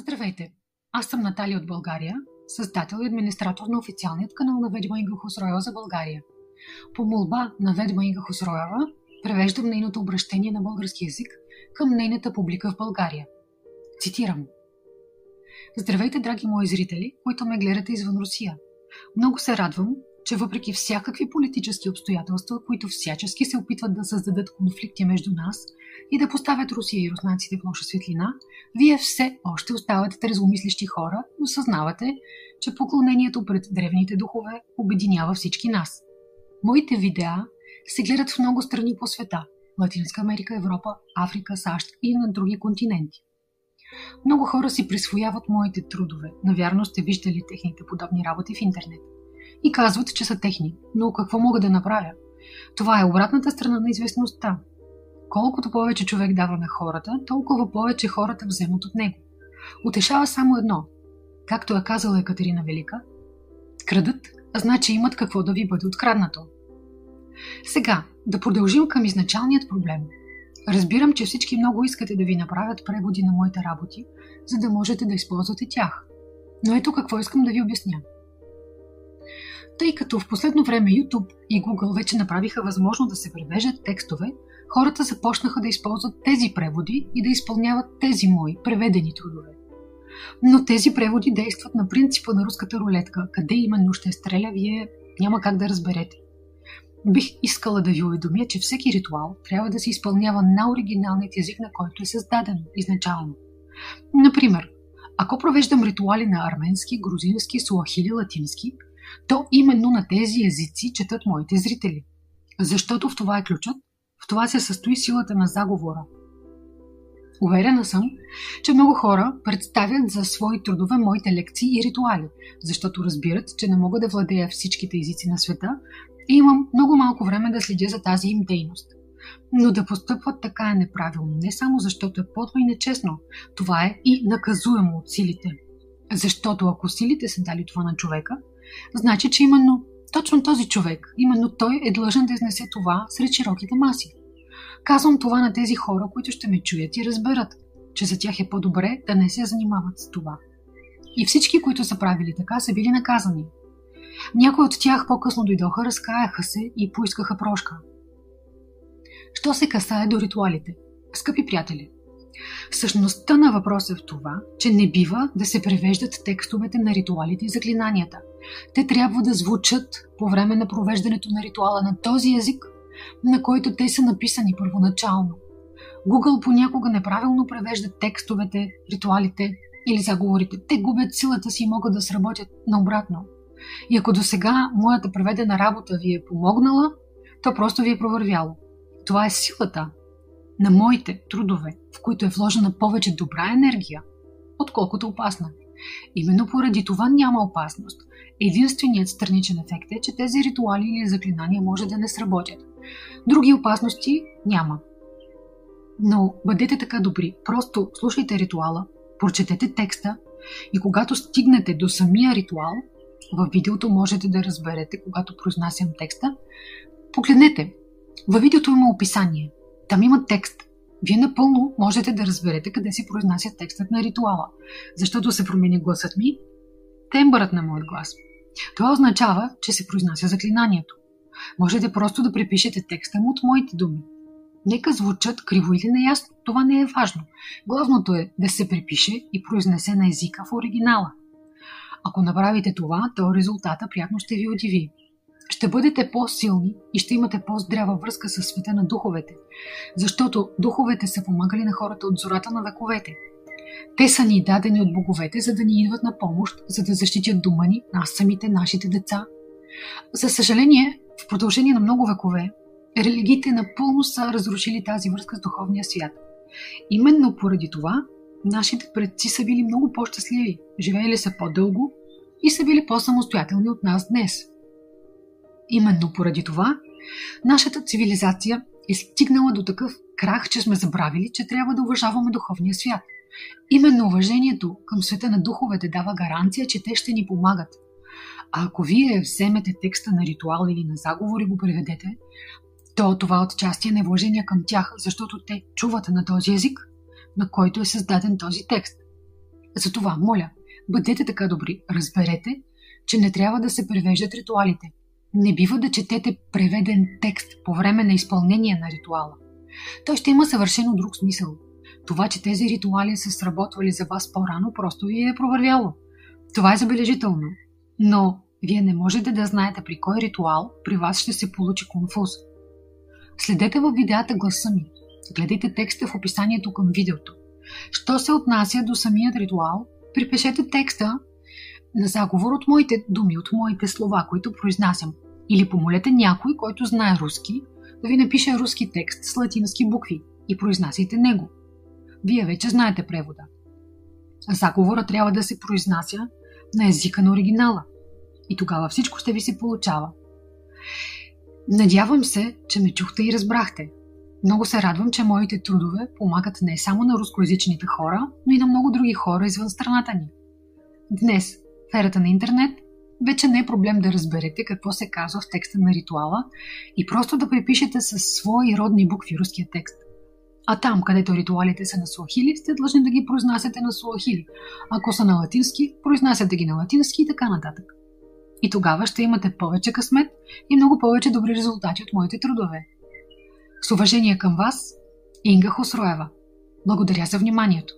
Здравейте! Аз съм Наталия от България, създател и администратор на официалният канал на Ведма Инга Хусроева за България. По молба на Ведма Инга Хусроева превеждам нейното обращение на български язик към нейната публика в България. Цитирам. Здравейте, драги мои зрители, които ме гледате извън Русия. Много се радвам, че въпреки всякакви политически обстоятелства, които всячески се опитват да създадат конфликти между нас и да поставят Русия и руснаците в лоша светлина, вие все още оставате трезвомислещи хора и осъзнавате, че поклонението пред древните духове обединява всички нас. Моите видеа се гледат в много страни по света – Латинска Америка, Европа, Африка, САЩ и на други континенти. Много хора си присвояват моите трудове. Навярно сте виждали техните подобни работи в интернет – и казват, че са техни. Но какво мога да направя? Това е обратната страна на известността. Колкото повече човек дава на хората, толкова повече хората вземат от него. Утешава само едно. Както е казала Екатерина Велика, крадат, значи имат какво да ви бъде откраднато. Сега, да продължим към изначалният проблем. Разбирам, че всички много искате да ви направят преводи на моите работи, за да можете да използвате тях. Но ето какво искам да ви обясня – тъй като в последно време YouTube и Google вече направиха възможно да се превеждат текстове, хората започнаха да използват тези преводи и да изпълняват тези мои преведени трудове. Но тези преводи действат на принципа на руската рулетка. Къде именно ще стреля, вие няма как да разберете. Бих искала да ви уведомя, че всеки ритуал трябва да се изпълнява на оригиналният език, на който е създаден изначално. Например, ако провеждам ритуали на арменски, грузински, суахили, латински – то именно на тези езици четат моите зрители. Защото в това е ключът, в това се състои силата на заговора. Уверена съм, че много хора представят за свои трудове моите лекции и ритуали, защото разбират, че не мога да владея всичките езици на света и имам много малко време да следя за тази им дейност. Но да постъпват така е неправилно, не само защото е подло и нечестно, това е и наказуемо от силите. Защото ако силите са дали това на човека, Значи, че именно точно този човек, именно той е длъжен да изнесе това сред широките маси. Казвам това на тези хора, които ще ме чуят и разберат, че за тях е по-добре да не се занимават с това. И всички, които са правили така, са били наказани. Някои от тях по-късно дойдоха, разкаяха се и поискаха прошка. Що се касае до ритуалите? Скъпи приятели, Същността на въпроса е в това, че не бива да се превеждат текстовете на ритуалите и заклинанията. Те трябва да звучат по време на провеждането на ритуала на този език, на който те са написани първоначално. Google понякога неправилно превежда текстовете, ритуалите или заговорите. Те губят силата си и могат да сработят наобратно. И ако до сега моята преведена работа ви е помогнала, то просто ви е провървяло. Това е силата на моите трудове, в които е вложена повече добра енергия, отколкото опасна. Именно поради това няма опасност. Единственият страничен ефект е, че тези ритуали или заклинания може да не сработят. Други опасности няма. Но бъдете така добри, просто слушайте ритуала, прочетете текста и когато стигнете до самия ритуал, във видеото можете да разберете, когато произнасям текста, погледнете. Във видеото има описание. Там има текст. Вие напълно можете да разберете къде се произнася текстът на ритуала, защото се промени гласът ми, тембърът на моят глас. Това означава, че се произнася заклинанието. Можете просто да припишете текста му от моите думи. Нека звучат криво или неясно, това не е важно. Главното е да се припише и произнесе на езика в оригинала. Ако направите това, то резултата приятно ще ви удиви ще бъдете по-силни и ще имате по-здрава връзка с света на духовете, защото духовете са помагали на хората от зората на вековете. Те са ни дадени от боговете, за да ни идват на помощ, за да защитят дома ни, нас самите, нашите деца. За съжаление, в продължение на много векове, религиите напълно са разрушили тази връзка с духовния свят. Именно поради това, нашите предци са били много по-щастливи, живеели са по-дълго и са били по-самостоятелни от нас днес – Именно поради това, нашата цивилизация е стигнала до такъв крах, че сме забравили, че трябва да уважаваме духовния свят. Именно уважението към света на духовете дава гаранция, че те ще ни помагат. А ако вие вземете текста на ритуал или на заговор и го преведете, то това отчасти е невложение към тях, защото те чуват на този език, на който е създаден този текст. Затова, моля, бъдете така добри, разберете, че не трябва да се превеждат ритуалите. Не бива да четете преведен текст по време на изпълнение на ритуала. Той ще има съвършено друг смисъл. Това, че тези ритуали са сработвали за вас по-рано, просто ви е провървяло. Това е забележително. Но вие не можете да знаете при кой ритуал при вас ще се получи конфуз. Следете в видеята гласа ми. Гледайте текста в описанието към видеото. Що се отнася до самият ритуал, припишете текста на заговор от моите думи, от моите слова, които произнасям. Или помолете някой, който знае руски, да ви напише руски текст с латински букви и произнасяйте него. Вие вече знаете превода. Заговора трябва да се произнася на езика на оригинала. И тогава всичко ще ви се получава. Надявам се, че ме чухте и разбрахте. Много се радвам, че моите трудове помагат не само на рускоязичните хора, но и на много други хора извън страната ни. Днес, в ерата на интернет, вече не е проблем да разберете какво се казва в текста на ритуала и просто да припишете със свои родни букви руския текст. А там, където ритуалите са на суахили, сте длъжни да ги произнасяте на суахили. Ако са на латински, произнасяте ги на латински и така нататък. И тогава ще имате повече късмет и много повече добри резултати от моите трудове. С уважение към вас, Инга Хосроева. Благодаря за вниманието.